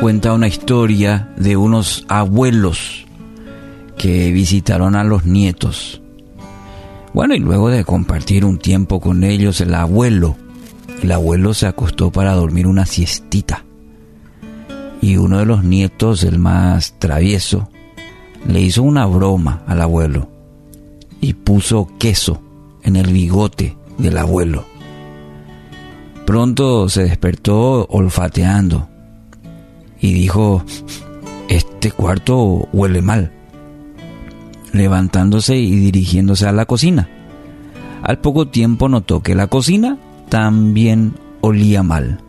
cuenta una historia de unos abuelos que visitaron a los nietos. Bueno, y luego de compartir un tiempo con ellos, el abuelo, el abuelo se acostó para dormir una siestita. Y uno de los nietos, el más travieso, le hizo una broma al abuelo y puso queso en el bigote del abuelo. Pronto se despertó olfateando y dijo, este cuarto huele mal, levantándose y dirigiéndose a la cocina. Al poco tiempo notó que la cocina también olía mal.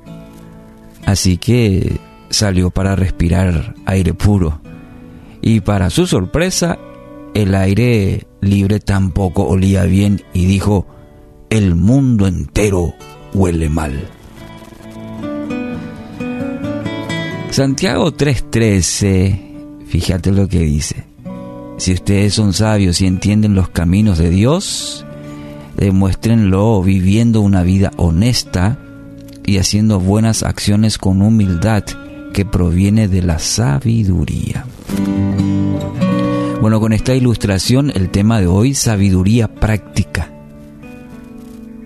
Así que salió para respirar aire puro. Y para su sorpresa, el aire libre tampoco olía bien y dijo, el mundo entero huele mal. Santiago 3:13, fíjate lo que dice. Si ustedes son sabios y entienden los caminos de Dios, demuéstrenlo viviendo una vida honesta y haciendo buenas acciones con humildad que proviene de la sabiduría. Bueno, con esta ilustración el tema de hoy, sabiduría práctica.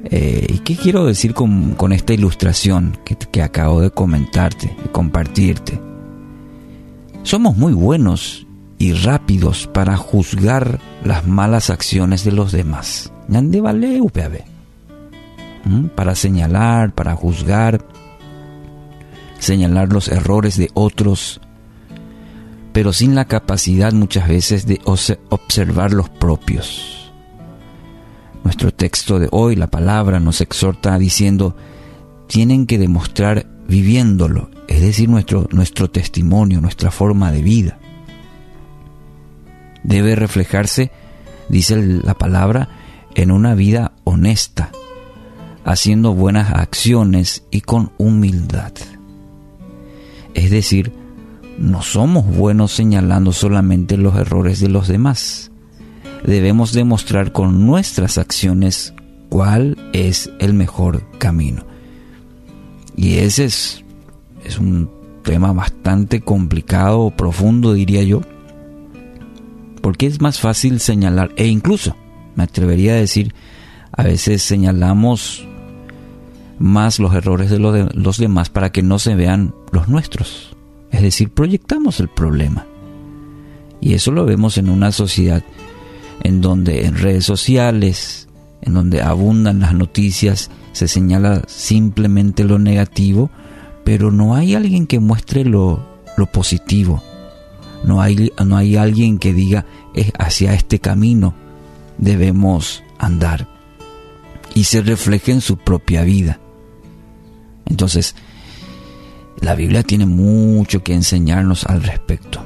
Eh, ¿Y qué quiero decir con, esta ilustración que, que, acabo de comentarte, de compartirte? Somos muy buenos y rápidos para juzgar las malas acciones de los demás. ¿Mm? Para señalar, para juzgar, señalar los errores de otros, pero sin la capacidad muchas veces de observar los propios. Nuestro texto de hoy, la palabra, nos exhorta diciendo, tienen que demostrar viviéndolo, es decir, nuestro, nuestro testimonio, nuestra forma de vida. Debe reflejarse, dice la palabra, en una vida honesta, haciendo buenas acciones y con humildad. Es decir, no somos buenos señalando solamente los errores de los demás, debemos demostrar con nuestras acciones cuál es el mejor camino. Y ese es, es un tema bastante complicado, profundo diría yo, porque es más fácil señalar, e incluso me atrevería a decir, a veces señalamos más los errores de los demás para que no se vean los nuestros. Es decir, proyectamos el problema. Y eso lo vemos en una sociedad en donde en redes sociales, en donde abundan las noticias, se señala simplemente lo negativo, pero no hay alguien que muestre lo, lo positivo. No hay, no hay alguien que diga, es hacia este camino debemos andar. Y se refleje en su propia vida. Entonces, la Biblia tiene mucho que enseñarnos al respecto.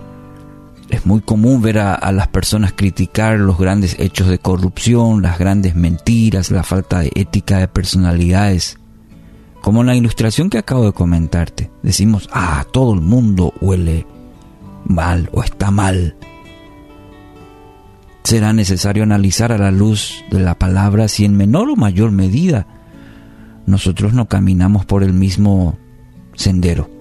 Es muy común ver a, las personas criticar los grandes hechos de corrupción, las grandes mentiras, la falta de ética de personalidades. Como en la ilustración que acabo de comentarte, decimos, ah, todo el mundo huele mal o está mal. Será necesario analizar a la luz de la palabra si en menor o mayor medida nosotros no caminamos por el mismo sendero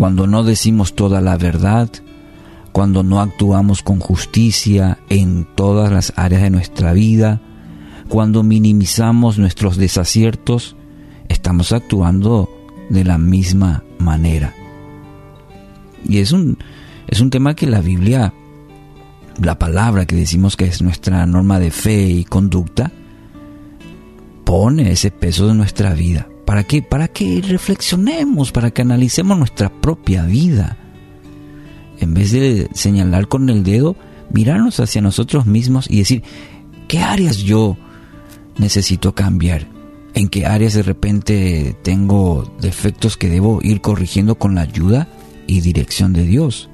cuando no decimos toda la verdad, cuando no actuamos con justicia en todas las áreas de nuestra vida, cuando minimizamos nuestros desaciertos, estamos actuando de la misma manera. Y es un, es un tema que la Biblia, la palabra que decimos que es nuestra norma de fe y conducta, pone ese peso de nuestra vida. ¿Para qué? Para que reflexionemos, para que analicemos nuestra propia vida. En vez de señalar con el dedo, mirarnos hacia nosotros mismos y decir, ¿qué áreas yo necesito cambiar? ¿En qué áreas de repente tengo defectos que debo ir corrigiendo con la ayuda y dirección de Dios?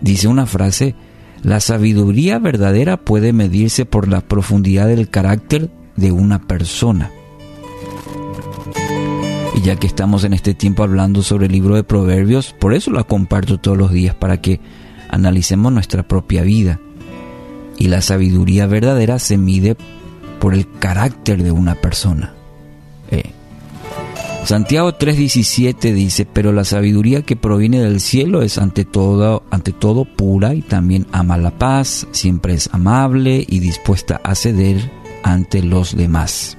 Dice una frase, la sabiduría verdadera puede medirse por la profundidad del carácter de una persona. Y ya que estamos en este tiempo hablando sobre el libro de Proverbios, por eso la comparto todos los días para que analicemos nuestra propia vida. Y la sabiduría verdadera se mide por el carácter de una persona. Eh, Santiago 3:17 dice, pero la sabiduría que proviene del cielo es ante todo, ante todo pura y también ama la paz, siempre es amable y dispuesta a ceder ante los demás.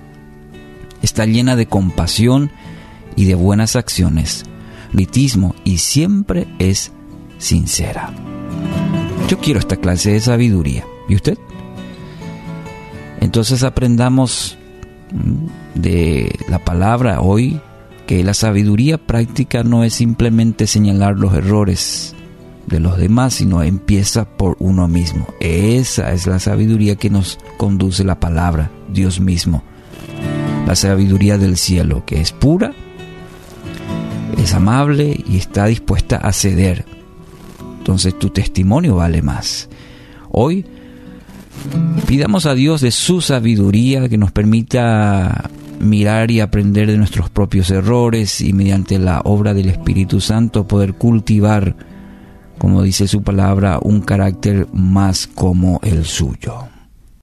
Está llena de compasión y de buenas acciones, litismo y siempre es sincera. Yo quiero esta clase de sabiduría. ¿Y usted? Entonces aprendamos mm, de la palabra hoy que la sabiduría práctica no es simplemente señalar los errores de los demás, sino empieza por uno mismo. Esa es la sabiduría que nos conduce la palabra, Dios mismo. La sabiduría del cielo, que es pura, es amable y está dispuesta a ceder. Entonces tu testimonio vale más. Hoy pidamos a Dios de su sabiduría que nos permita mirar y aprender de nuestros propios errores y mediante la obra del Espíritu Santo poder cultivar, como dice su palabra, un carácter más como el suyo.